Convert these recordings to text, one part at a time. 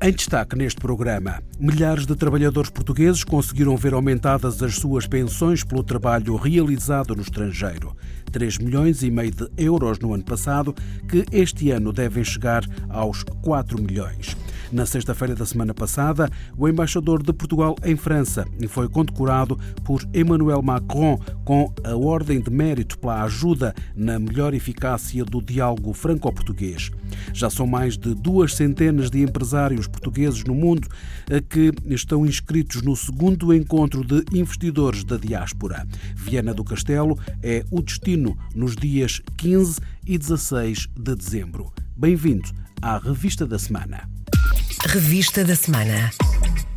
Em destaque neste programa, milhares de trabalhadores portugueses conseguiram ver aumentadas as suas pensões pelo trabalho realizado no estrangeiro. 3 milhões e meio de euros no ano passado, que este ano devem chegar aos 4 milhões. Na sexta-feira da semana passada, o embaixador de Portugal em França foi condecorado por Emmanuel Macron com a Ordem de Mérito pela ajuda na melhor eficácia do diálogo franco-português. Já são mais de duas centenas de empresários portugueses no mundo que estão inscritos no segundo encontro de investidores da diáspora. Viana do Castelo é o destino nos dias 15 e 16 de dezembro. Bem-vindo à Revista da Semana. Revista da Semana.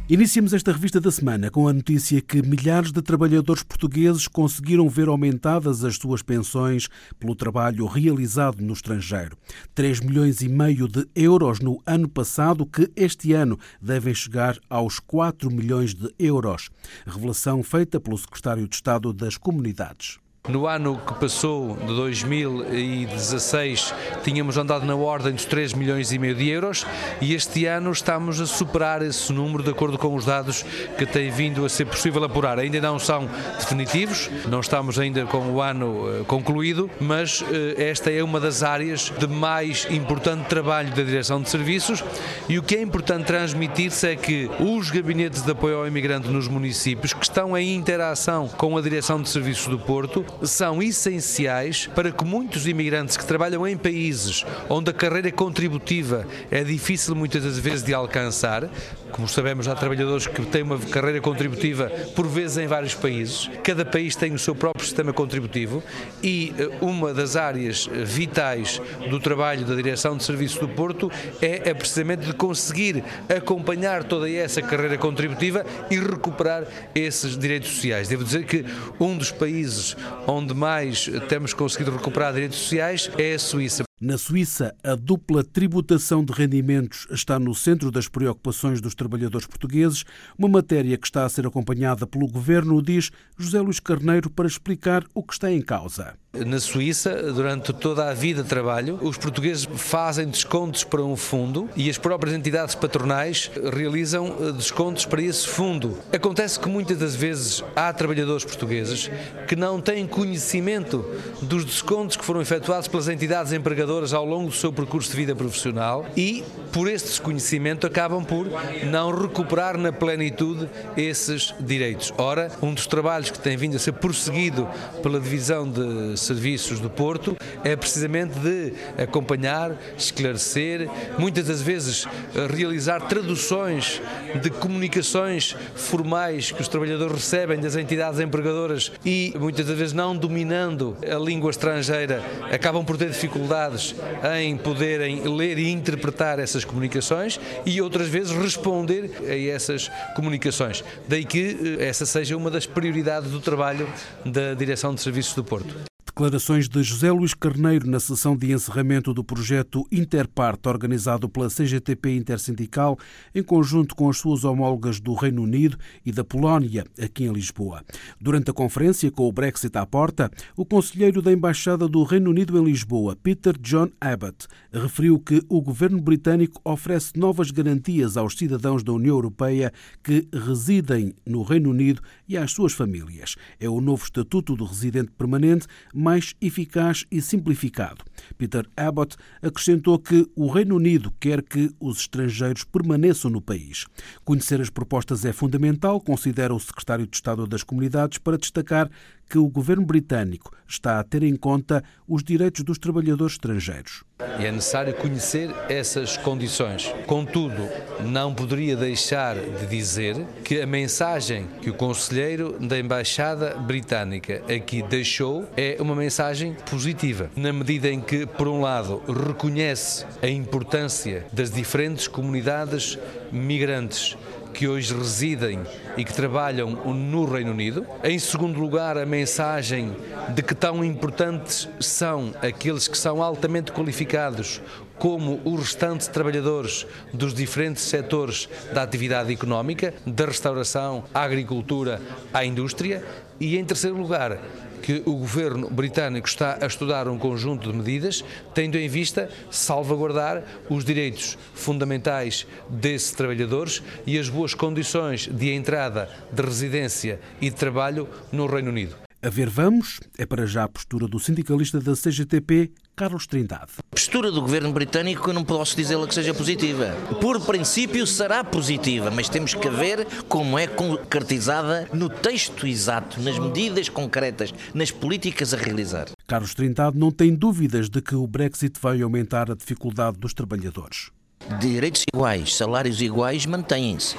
Iniciamos esta revista da semana com a notícia que milhares de trabalhadores portugueses conseguiram ver aumentadas as suas pensões pelo trabalho realizado no estrangeiro. 3 milhões e meio de euros no ano passado, que este ano devem chegar aos 4 milhões de euros. Revelação feita pelo secretário de Estado das Comunidades. No ano que passou, de 2016, tínhamos andado na ordem dos 3 milhões e meio de euros e este ano estamos a superar esse número de acordo com os dados que tem vindo a ser possível apurar. Ainda não são definitivos, não estamos ainda com o ano eh, concluído, mas eh, esta é uma das áreas de mais importante trabalho da Direção de Serviços e o que é importante transmitir-se é que os gabinetes de apoio ao imigrante nos municípios, que estão em interação com a Direção de Serviços do Porto, são essenciais para que muitos imigrantes que trabalham em países onde a carreira contributiva é difícil muitas das vezes de alcançar, como sabemos, há trabalhadores que têm uma carreira contributiva por vezes em vários países. Cada país tem o seu próprio sistema contributivo e eh, uma das áreas eh, vitais do trabalho da Direção de Serviços do Porto é, é precisamente de conseguir acompanhar toda essa carreira contributiva e recuperar esses direitos sociais. Devo dizer que um dos países onde mais temos conseguido recuperar direitos sociais é a Suíça. Na Suíça, a dupla tributação de rendimentos está no centro das preocupações dos trabalhadores portugueses, uma matéria que está a ser acompanhada pelo governo, diz José Luís Carneiro, para explicar o que está em causa. Na Suíça, durante toda a vida de trabalho, os portugueses fazem descontos para um fundo e as próprias entidades patronais realizam eh, descontos para esse fundo. Acontece que muitas das vezes há trabalhadores portugueses que não têm conhecimento dos descontos que foram efetuados pelas entidades empregadoras ao longo do seu percurso de vida profissional e, por este desconhecimento, acabam por não recuperar na plenitude esses direitos. Ora, um dos trabalhos que tem vindo a ser prosseguido pela Divisão de Serviços do Porto é precisamente de acompanhar, esclarecer, muitas das vezes realizar traduções de comunicações formais que os trabalhadores recebem das entidades empregadoras e muitas das vezes não dominando a língua estrangeira acabam por ter dificuldades em poderem ler e interpretar essas comunicações e outras vezes responder a essas comunicações. Daí que eh, essa seja uma das prioridades do trabalho da Direção de Serviços do Porto. Declarações de José Luís Carneiro na sessão de encerramento do projeto Interparte, organizado pela CGTP Intersindical, em conjunto com as suas homólogas do Reino Unido e da Polónia, aqui em Lisboa. Durante a conferência, com o Brexit à porta, o conselheiro da Embaixada do Reino Unido em Lisboa, Peter John Abbott, referiu que o governo britânico oferece novas garantias aos cidadãos da União Europeia que residem no Reino Unido e às suas famílias. É o novo Estatuto do Residente Permanente, mais eficaz e simplificado. Peter Abbott acrescentou que o Reino Unido quer que os estrangeiros permaneçam no país. Conhecer as propostas é fundamental, considera o secretário de Estado das Comunidades, para destacar que o governo britânico está a ter em conta os direitos dos trabalhadores estrangeiros. É necessário conhecer essas condições. Contudo, não poderia deixar de dizer que a mensagem que o conselheiro da Embaixada Britânica aqui deixou é uma mensagem positiva, na medida em que, por um lado, reconhece a importância das diferentes comunidades migrantes que hoje residem e que trabalham no Reino Unido. Em segundo lugar, a mensagem de que tão importantes são aqueles que são altamente qualificados como os restantes trabalhadores dos diferentes setores da atividade económica, da restauração, à agricultura, à indústria, e em terceiro lugar, que o governo britânico está a estudar um conjunto de medidas, tendo em vista salvaguardar os direitos fundamentais desses trabalhadores e as boas condições de entrada, de residência e de trabalho no Reino Unido. A ver, vamos, é para já a postura do sindicalista da CGTP, Carlos Trindade. A postura do governo britânico eu não posso dizê-la que seja positiva. Por princípio será positiva, mas temos que ver como é concretizada no texto exato, nas medidas concretas, nas políticas a realizar. Carlos Trindade não tem dúvidas de que o Brexit vai aumentar a dificuldade dos trabalhadores direitos iguais, salários iguais mantêm-se.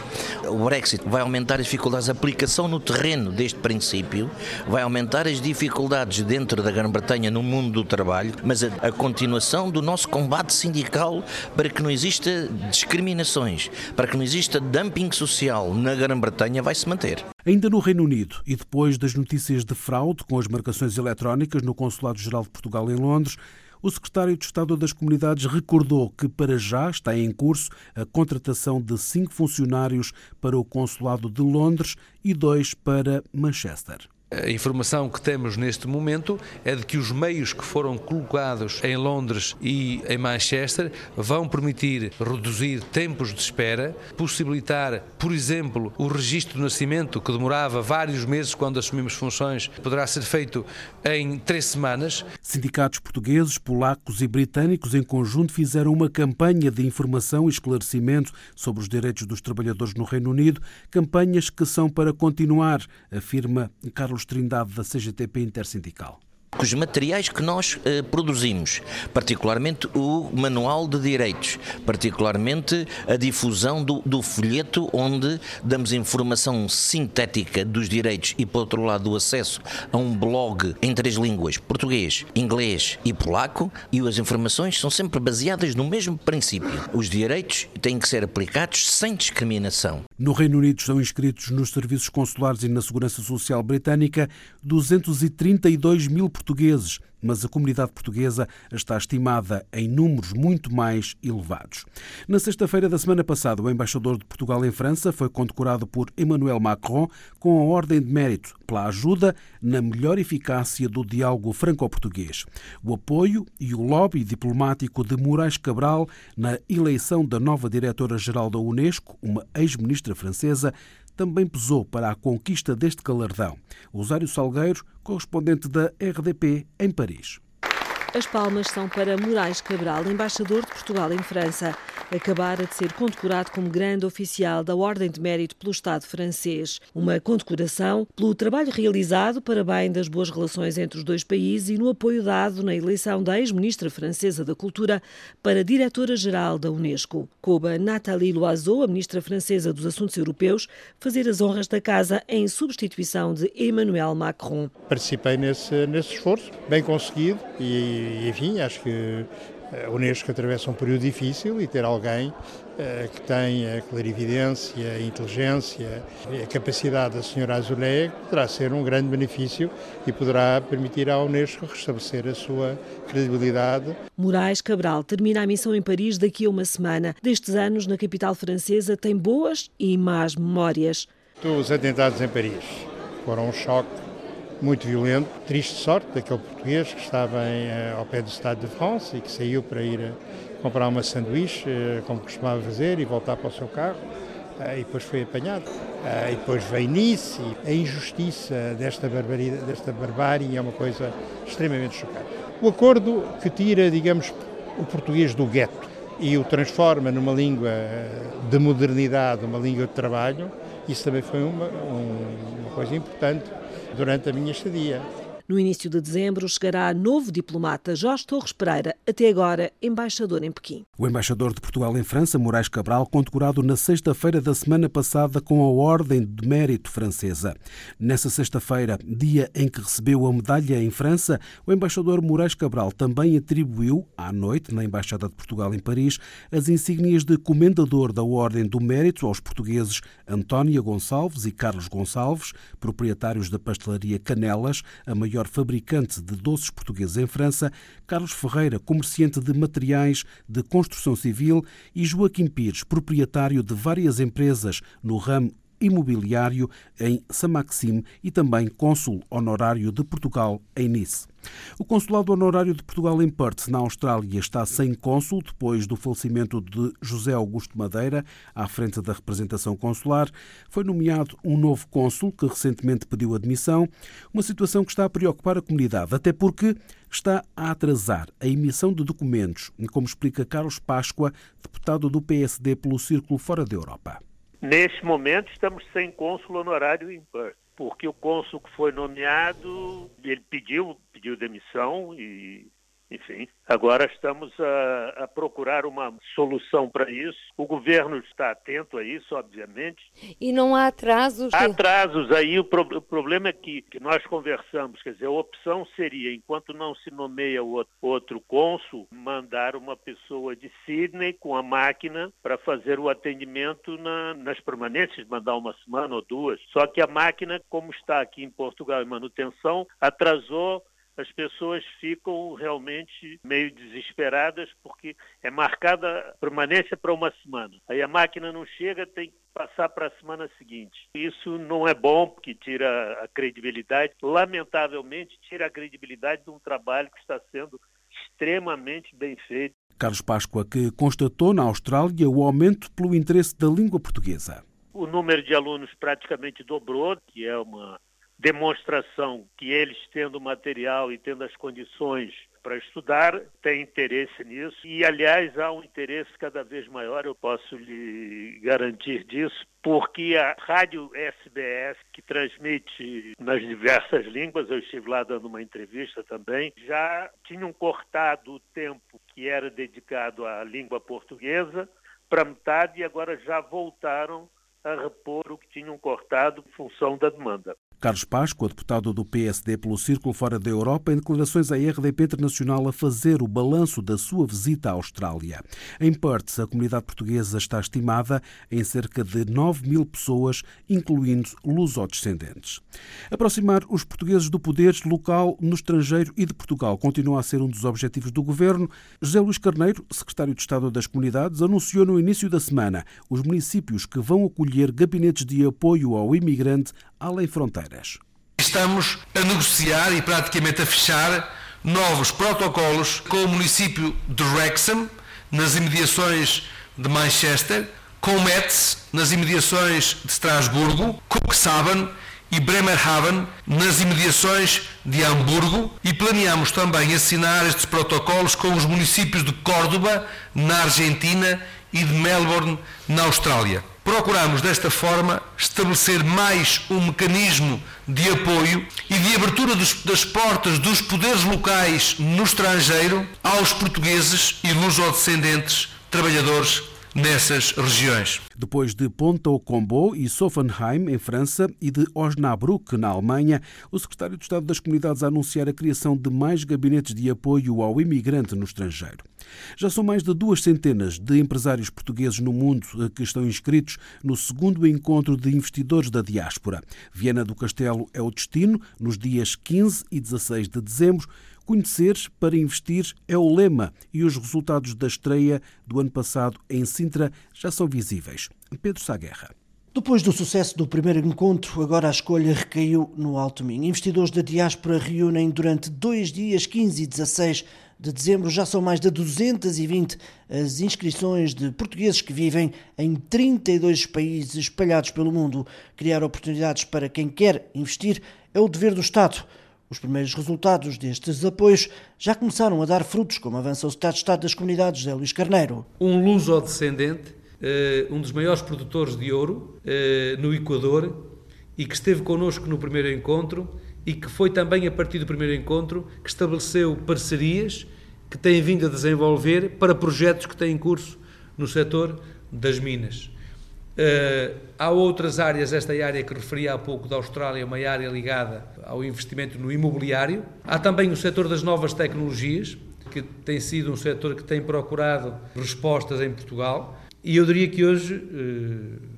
O Brexit vai aumentar as dificuldades, a aplicação no terreno deste princípio vai aumentar as dificuldades dentro da Grã-Bretanha no mundo do trabalho, mas a, a, continuação do nosso combate sindical para que não exista discriminações, para que não exista dumping social na Grã-Bretanha vai se manter. Ainda no Reino Unido e depois das notícias de fraude com as marcações eletrónicas no Consulado-Geral de Portugal em Londres, o secretário de Estado das Comunidades recordou que, para já, está em curso a contratação de cinco funcionários para o Consulado de Londres e dois para Manchester. A informação que temos neste momento é de que os meios que foram colocados em Londres e em Manchester vão permitir reduzir tempos de espera, possibilitar, por exemplo, o registro de nascimento, que demorava vários meses quando assumimos funções, poderá ser feito em três semanas. Sindicatos portugueses, polacos e britânicos em conjunto fizeram uma campanha de informação e esclarecimento sobre os direitos dos trabalhadores no Reino Unido, campanhas que são para continuar, afirma Carlos Trindade, da CGTP Intersindical os materiais que nós eh, produzimos, particularmente o Manual de Direitos, particularmente a difusão do, do, folheto, onde damos informação sintética dos direitos e, por outro lado, o acesso a um blog em três línguas, português, inglês e polaco, e as informações são sempre baseadas no mesmo princípio. Os direitos têm que ser aplicados sem discriminação. No Reino Unido estão inscritos nos serviços consulares e na Segurança Social Britânica 232 mil portugueses, mas a comunidade portuguesa está estimada em números muito mais elevados. Na sexta-feira da semana passada, o embaixador de Portugal em França foi condecorado por Emmanuel Macron com a Ordem de Mérito pela ajuda na melhor eficácia do diálogo franco-português. O apoio e o lobby diplomático de Moraes Cabral na eleição da nova diretora-geral da Unesco, uma ex-ministra francesa, também pesou para a conquista deste galardão. Usário Salgueiro, correspondente da RDP em Paris. As palmas são para Moraes Cabral, embaixador de Portugal em França. Acabara de ser condecorado como grande oficial da Ordem de Mérito pelo Estado francês. Uma condecoração pelo trabalho realizado para bem das boas relações entre os dois países e no apoio dado na eleição da ex-ministra francesa da Cultura para diretora-geral da Unesco. Coube Nathalie Loiseau, a ministra francesa dos Assuntos Europeus, fazer as honras da casa em substituição de Emmanuel Macron. Participei nesse, nesse esforço, bem conseguido e e, enfim, acho que a Unesco atravessa um período difícil e ter alguém uh, que tenha clarividência, a inteligência e a capacidade da senhora Azulé poderá ser um grande benefício e poderá permitir à Unesco restabelecer a sua credibilidade. Moraes Cabral termina a missão em Paris daqui a uma semana. Destes anos, na capital francesa, tem boas e más memórias. Os atentados em Paris foram um choque muito violento. Triste sorte daquele português que estava em, eh, ao pé do Estado de France e que saiu para ir eh, comprar uma sanduíche, eh, como costumava fazer, e voltar para o seu carro. E depois foi apanhado. E depois veio Nice. E a injustiça desta, barbaridade, desta barbárie é uma coisa extremamente chocante. O acordo que tira, digamos, o português do gueto e o transforma numa língua de modernidade, uma língua de trabalho, isso também foi uma, uma coisa importante durante a minha estadia. No início de dezembro chegará novo diplomata Jorge Torres Pereira, até agora embaixador em Pequim. O embaixador de Portugal em França, Moraes Cabral, condecorado na sexta-feira da semana passada com a Ordem de Mérito Francesa. Nessa sexta-feira, dia em que recebeu a medalha em França, o embaixador Moraes Cabral também atribuiu, à noite, na Embaixada de Portugal em Paris, as insígnias de Comendador da Ordem do Mérito aos portugueses Antónia Gonçalves e Carlos Gonçalves, proprietários da pastelaria Canelas, a maior maior fabricante de doces portugueses em França, Carlos Ferreira, comerciante de materiais de construção civil, e Joaquim Pires, proprietário de várias empresas no ramo imobiliário em Saint-Maxime e também cônsul honorário de Portugal em Nice. O Consulado Honorário de Portugal em Perth, na Austrália, está sem cônsul depois do falecimento de José Augusto Madeira, à frente da representação consular. Foi nomeado um novo cônsul que recentemente pediu admissão, uma situação que está a preocupar a comunidade, até porque está a atrasar a emissão de documentos, como explica Carlos Páscoa, deputado do PSD pelo Círculo Fora da Europa. Neste momento estamos sem cônsul honorário em Perth, porque o cônsul que foi nomeado, ele pediu, pediu demissão e enfim, agora estamos a, a procurar uma solução para isso. O governo está atento a isso, obviamente. E não há atrasos? Há atrasos aí. O, pro, o problema é que, que, nós conversamos, quer dizer, a opção seria, enquanto não se nomeia o outro, outro cônsul, mandar uma pessoa de Sydney com a máquina para fazer o atendimento na, nas permanências, mandar uma semana ou duas. Só que a máquina, como está aqui em Portugal em manutenção, atrasou as pessoas ficam realmente meio desesperadas porque é marcada permanência para uma semana. Aí a máquina não chega, tem que passar para a semana seguinte. Isso não é bom porque tira a credibilidade, lamentavelmente tira a credibilidade de um trabalho que está sendo extremamente bem feito. Carlos Páscoa, que constatou na Austrália o aumento pelo interesse da língua portuguesa. O número de alunos praticamente dobrou, que é uma demonstração que eles, tendo material e tendo as condições para estudar, têm interesse nisso. E, aliás, há um interesse cada vez maior, eu posso lhe garantir disso, porque a rádio SBS, que transmite nas diversas línguas, eu estive lá dando uma entrevista também, já tinham cortado o tempo que era dedicado à língua portuguesa para metade e agora já voltaram a repor o que tinham cortado em função da demanda. Carlos Páscoa, deputado do PSD pelo Círculo Fora da Europa, em declarações à RDP Internacional a fazer o balanço da sua visita à Austrália. Em Perth, a comunidade portuguesa está estimada em cerca de 9 mil pessoas, incluindo lusodescendentes. Aproximar os portugueses do poder local no estrangeiro e de Portugal continua a ser um dos objetivos do governo. José Luís Carneiro, secretário de Estado das Comunidades, anunciou no início da semana os municípios que vão acolher gabinetes de apoio ao imigrante além fronteiras. Estamos a negociar e praticamente a fechar novos protocolos com o município de Wrexham, nas imediações de Manchester, com Metz, nas imediações de Estrasburgo, Cuxhaven e Bremerhaven, nas imediações de Hamburgo, e planeamos também assinar estes protocolos com os municípios de Córdoba, na Argentina, e de Melbourne, na Austrália. Procuramos, desta forma, estabelecer mais um mecanismo de apoio e de abertura dos, das portas dos poderes locais no estrangeiro aos portugueses e lusodescendentes trabalhadores nessas regiões. Depois de Ponta-au-Combo e Sophenheim, em França, e de Osnabrück, na Alemanha, o secretário de Estado das Comunidades a anunciar a criação de mais gabinetes de apoio ao imigrante no estrangeiro. Já são mais de duas centenas de empresários portugueses no mundo que estão inscritos no segundo encontro de investidores da diáspora. Viena do Castelo é o destino, nos dias 15 e 16 de dezembro. Conhecer para investir é o lema e os resultados da estreia do ano passado em Sintra já são visíveis. Pedro Saguerra. Depois do sucesso do primeiro encontro, agora a escolha recaiu no Alto Minho. Investidores da diáspora reúnem durante dois dias, 15 e 16 de dezembro. Já são mais de 220 as inscrições de portugueses que vivem em 32 países espalhados pelo mundo. Criar oportunidades para quem quer investir é o dever do Estado. Os primeiros resultados destes apoios já começaram a dar frutos, como avança o Estado de Estado das Comunidades, José Luís Carneiro. Um luso-descendente, eh, um dos maiores produtores de ouro eh, no Equador, e que esteve connosco no primeiro encontro e que foi também a partir do primeiro encontro que estabeleceu parcerias que tem vindo a desenvolver para projetos que têm em curso no setor das minas. Uh, há outras áreas, esta área que referi há pouco da Austrália, uma área ligada ao investimento no imobiliário. Há também o setor das novas tecnologias, que tem sido um setor que tem procurado respostas em Portugal. E eu diria que hoje uh,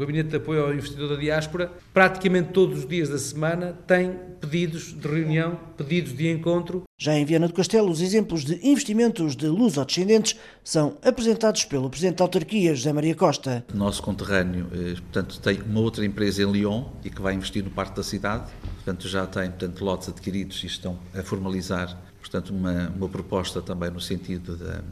Gabinete de Apoio ao Investidor da Diáspora, praticamente todos os dias da semana, tem pedidos de reunião, pedidos de encontro. Já em Viana do Castelo, os exemplos de investimentos de luso-descendentes são apresentados pelo Presidente da Autarquia, José Maria Costa. O nosso conterrâneo, eh, portanto, tem uma outra empresa em Lyon e que vai investir no Parque da Cidade. Portanto, já tem portanto, lotes adquiridos e estão a formalizar portanto, uma, uma proposta também no sentido da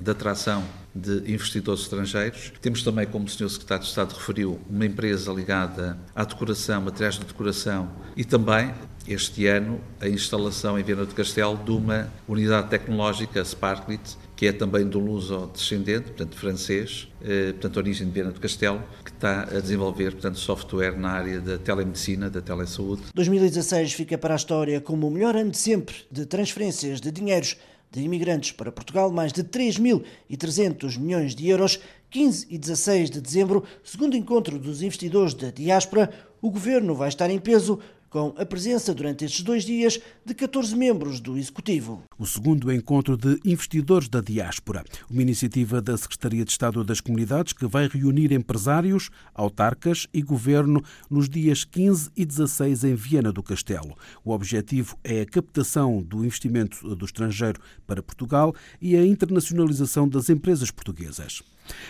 de atração de investidores estrangeiros. Temos também, como o Sr. Secretário de Estado referiu, uma empresa ligada à decoração, materiais de decoração e também, este ano, a instalação em Viana do Castelo de uma unidade tecnológica, Sparklit, que é também do luso descendente, portanto francês, eh, portanto origem de Viana do Castelo, que está a desenvolver portanto software na área da telemedicina, da telesaúde. 2016 fica para a história como o melhor ano de sempre de transferências de dinheiros de imigrantes para Portugal, mais de 3.300 milhões de euros. 15 e 16 de dezembro, segundo encontro dos investidores da diáspora, o governo vai estar em peso com a presença durante estes dois dias de 14 membros do Executivo. O segundo encontro de investidores da diáspora, uma iniciativa da Secretaria de Estado das Comunidades que vai reunir empresários, autarcas e governo nos dias 15 e 16 em Viena do Castelo. O objetivo é a captação do investimento do estrangeiro para Portugal e a internacionalização das empresas portuguesas.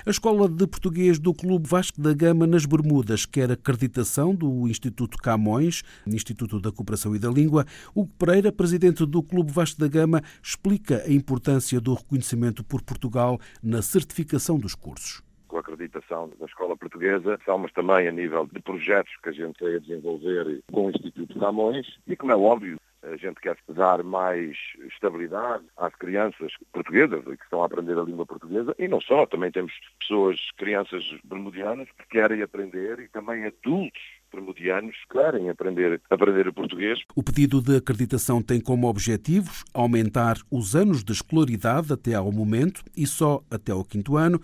A Escola de Português do Clube Vasco da Gama nas Bermudas quer acreditação do Instituto Camões, Instituto da Cooperação e da Língua. Hugo Pereira, presidente do Clube Vasco da Gama, explica a importância do reconhecimento por Portugal na certificação dos cursos. Com a acreditação da escola portuguesa, mas também a nível de projetos que a gente tem a desenvolver com o Instituto Camões e, como é óbvio, a gente quer dar mais estabilidade às crianças portuguesas que estão a aprender a língua portuguesa e não só, também temos pessoas, crianças bermudianas que querem aprender e também adultos que querem aprender, aprender o português. O pedido de acreditação tem como objetivos aumentar os anos de escolaridade até ao momento e só até ao quinto ano,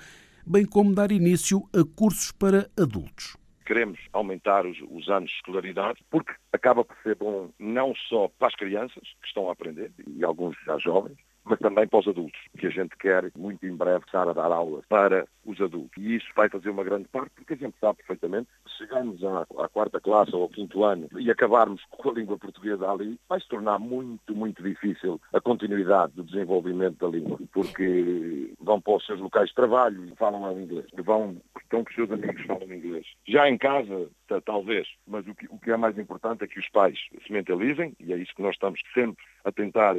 bem como dar início a cursos para adultos queremos aumentar os, os, anos de escolaridade, porque acaba por ser bom não só para as crianças que estão a aprender, e alguns já jovens, mas também para os adultos, que a gente quer muito em breve estar a dar aulas para os adultos. E isso vai fazer uma grande parte, porque a gente sabe perfeitamente que chegamos à, à quarta classe ou ao quinto ano e acabarmos com a língua portuguesa ali, vai se tornar muito, muito difícil a continuidade do desenvolvimento da língua, porque vão para os seus locais de trabalho e falam inglês, vão, estão com os seus amigos falam inglês. Já em casa, talvez, mas o que, o que é mais importante é que os pais se mentalizem, e é isso que nós estamos sempre a tentar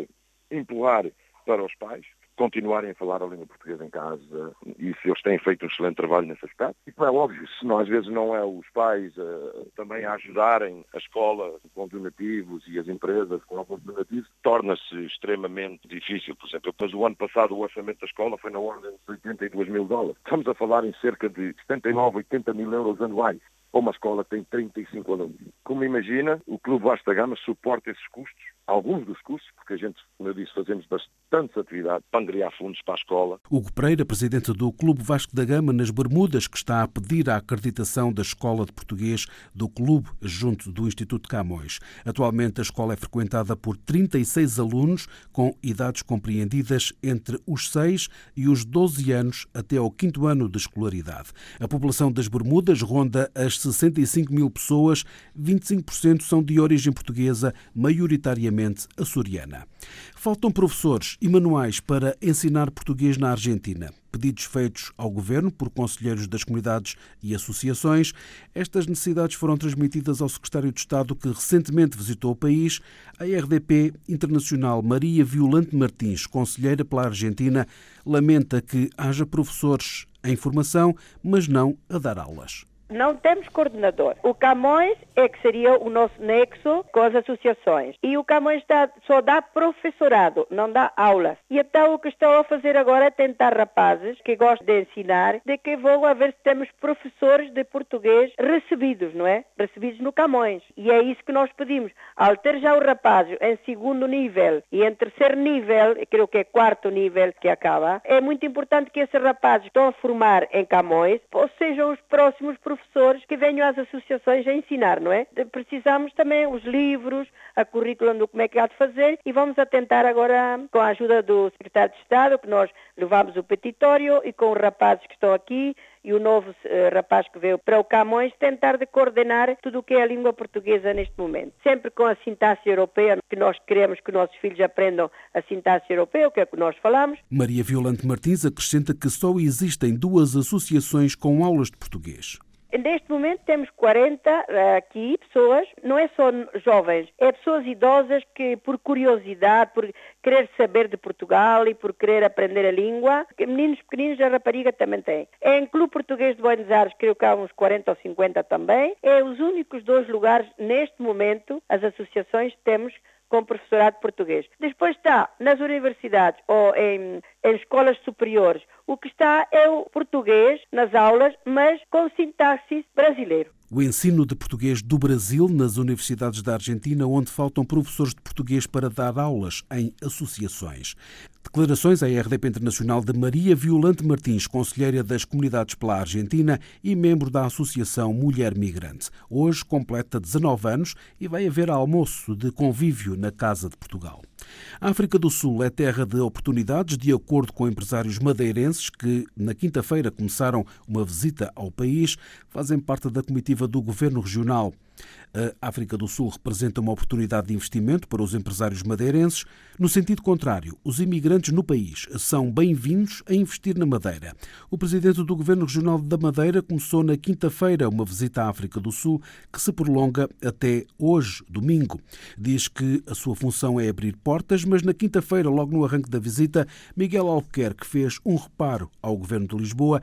empurrar para os pais continuarem a falar a língua portuguesa em casa e se eles têm feito um excelente trabalho nesse aspecto. E como é óbvio, se não, às vezes não é os pais uh, também a ajudarem a escola com donativos e as empresas com alguns donativos, torna-se extremamente difícil. Por exemplo, depois o ano passado o orçamento da escola foi na ordem de 82 mil dólares. Estamos a falar em cerca de 79, 80 mil euros anuais uma escola que tem 35 alunos. Como imagina, o Clube Vasta Gama suporta esses custos, alguns dos custos, porque a gente, como eu disse, fazemos bastantes atividades para angriar fundos para a escola. Hugo Pereira, presidente do Clube Vasco da Gama nas Bermudas, que está a pedir a acreditação da Escola de Português do Clube junto do Instituto Camões. Atualmente a escola é frequentada por 36 alunos com idades compreendidas entre os 6 e os 12 anos até ao quinto ano de escolaridade. A população das Bermudas ronda as 65 mil pessoas, 25% são de origem portuguesa, maioritariamente açoriana. Faltam professores e manuais para ensinar português na Argentina. Pedidos feitos ao governo por conselheiros das comunidades e associações. Estas necessidades foram transmitidas ao secretário de Estado que recentemente visitou o país. A RDP Internacional Maria Violante Martins, conselheira pela Argentina, lamenta que haja professores em formação, mas não a dar aulas não temos coordenador. O Camões é que seria o nosso nexo com as associações. E o Camões dá, só dá professorado, não dá aulas. E então o que estou a fazer agora é tentar rapazes que gostam de ensinar, de que vou a ver se temos professores de português recebidos, não é? Recebidos no Camões. E é isso que nós pedimos. Ao ter já os rapazes em segundo nível e em terceiro nível, creio que é quarto nível que acaba, é muito importante que esses rapazes que estão a formar em Camões sejam os próximos professores professores que venham às associações a ensinar, não é? Precisamos também os livros, a currícula do como é que há de fazer e vamos tentar agora, com a ajuda do secretário de Estado, que nós levamos o petitório e com os rapazes que estão aqui e o novo uh, rapaz que veio para o Camões tentar de coordenar tudo o que é a língua portuguesa neste momento. Sempre com a sintaxe europeia, que nós queremos que nossos filhos aprendam a sintaxe europeia, o que é que nós falamos. Maria Violante Martins acrescenta que só existem duas associações com aulas de português. Neste momento temos 40 eh, aqui pessoas, não é só jovens, é pessoas idosas que por curiosidade, por querer saber de Portugal e por querer aprender a língua, meninos pequeninos a rapariga também tem. É em Clube Português de Buenos Aires, creio que há uns 40 ou 50 também. É os únicos dois lugares neste momento, as associações temos com professorado português. Depois está nas universidades ou em, em escolas superiores. O que está é o português nas aulas, mas com sintaxe brasileiro o ensino de português do Brasil nas universidades da Argentina, onde faltam professores de português para dar aulas em associações. Declarações à RDP Internacional de Maria Violante Martins, conselheira das comunidades pela Argentina e membro da Associação Mulher Migrante. Hoje completa 19 anos e vai haver almoço de convívio na Casa de Portugal. A África do Sul é terra de oportunidades, de acordo com empresários madeirenses que, na quinta-feira, começaram uma visita ao país, fazem parte da comitiva do governo regional. A África do Sul representa uma oportunidade de investimento para os empresários madeirenses. No sentido contrário, os imigrantes no país são bem-vindos a investir na Madeira. O presidente do Governo Regional da Madeira começou na quinta-feira uma visita à África do Sul que se prolonga até hoje, domingo. Diz que a sua função é abrir portas, mas na quinta-feira, logo no arranque da visita, Miguel Albuquerque fez um reparo ao Governo de Lisboa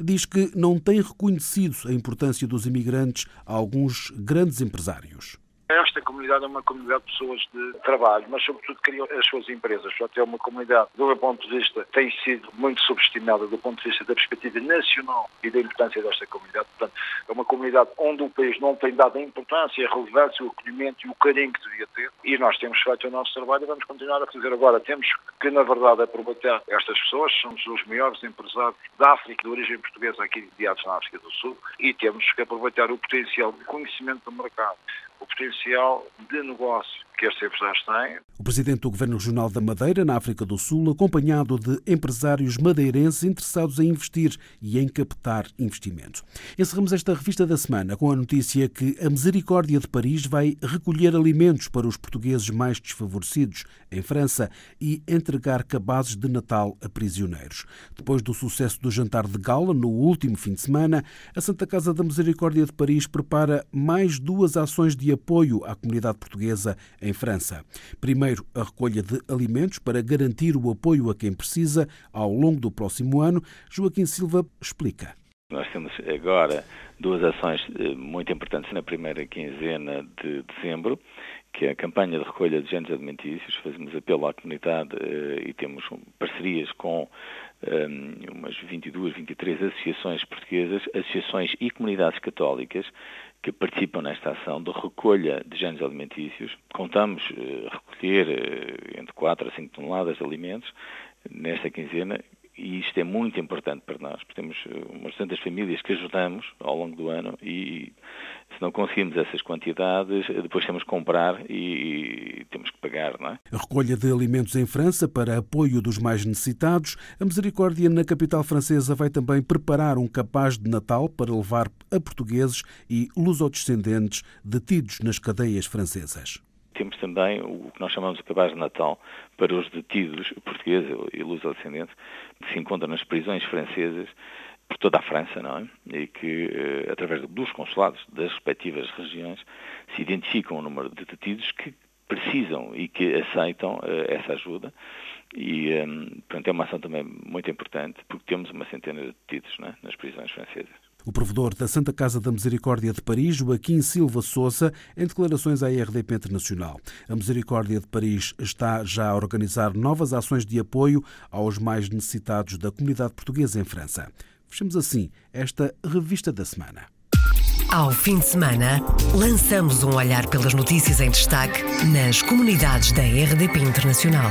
diz que não tem reconhecido a importância dos imigrantes a alguns grandes empresários. Esta comunidade é uma comunidade de pessoas de trabalho, mas sobretudo criam as suas empresas. Portanto, é uma comunidade, do meu ponto de vista, tem sido muito subestimada do ponto de vista da perspectiva nacional e da importância desta comunidade. Portanto, é uma comunidade onde o país não tem dado a importância, a relevância, o acolhimento e o carinho que devia ter. E nós temos feito o nosso trabalho e vamos continuar a fazer agora. Temos que, na verdade, aproveitar estas pessoas. Somos os maiores empresários da África, de origem portuguesa, aqui mediados na África do Sul, e temos que aproveitar o potencial de conhecimento do mercado o potencial de negócio que estes empresários têm. O presidente do Governo Regional da Madeira, na África do Sul, acompanhado de empresários madeirenses interessados em investir e em captar investimento. Encerramos esta revista da semana com a notícia que a Misericórdia de Paris vai recolher alimentos para os portugueses mais desfavorecidos em França e entregar cabazes de Natal a prisioneiros. Depois do sucesso do jantar de gala no último fim de semana, a Santa Casa da Misericórdia de Paris prepara mais duas ações de apoio à comunidade portuguesa em França. Primeiro, a recolha de alimentos para garantir o apoio a quem precisa ao longo do próximo ano. Joaquim Silva explica. Nós temos agora duas ações eh, muito importantes na primeira quinzena de dezembro, que é a campanha de recolha de géneros alimentícios. Fazemos apelo à comunidade eh, e temos parcerias com um, umas 22, 23 associações portuguesas, associações e comunidades católicas que participam nesta ação de recolha de géneros alimentícios. Contamos uh, recolher uh, entre 4 a 5 toneladas de alimentos nesta quinzena e isto é muito importante para nós, porque temos eh, umas tantas famílias que ajudamos ao longo do ano e se não conseguimos essas quantidades, depois temos que comprar e, temos que pagar, não é? A recolha de alimentos em França para apoio dos mais necessitados. A Misericórdia na capital francesa vai também preparar um capaz de Natal para levar a portugueses e lusodescendentes detidos nas cadeias francesas temos também o que nós chamamos de cabaz de Natal para os detidos portugueses e luso-descendentes que se encontram nas prisões francesas por toda a França, não é? E que, eh, através dos consulados das respectivas regiões, se identificam o número de detidos que precisam e que aceitam uh, essa ajuda. E, um, portanto, é uma ação também muito importante, porque temos uma centena de detidos é? nas prisões francesas. O provedor da Santa Casa da Misericórdia de Paris, Joaquim Silva Souza, em declarações à RDP Internacional. A Misericórdia de Paris está já a organizar novas ações de apoio aos mais necessitados da comunidade portuguesa em França. Fechamos assim esta revista da semana. Ao fim de semana, lançamos um olhar pelas notícias em destaque nas comunidades da RDP Internacional.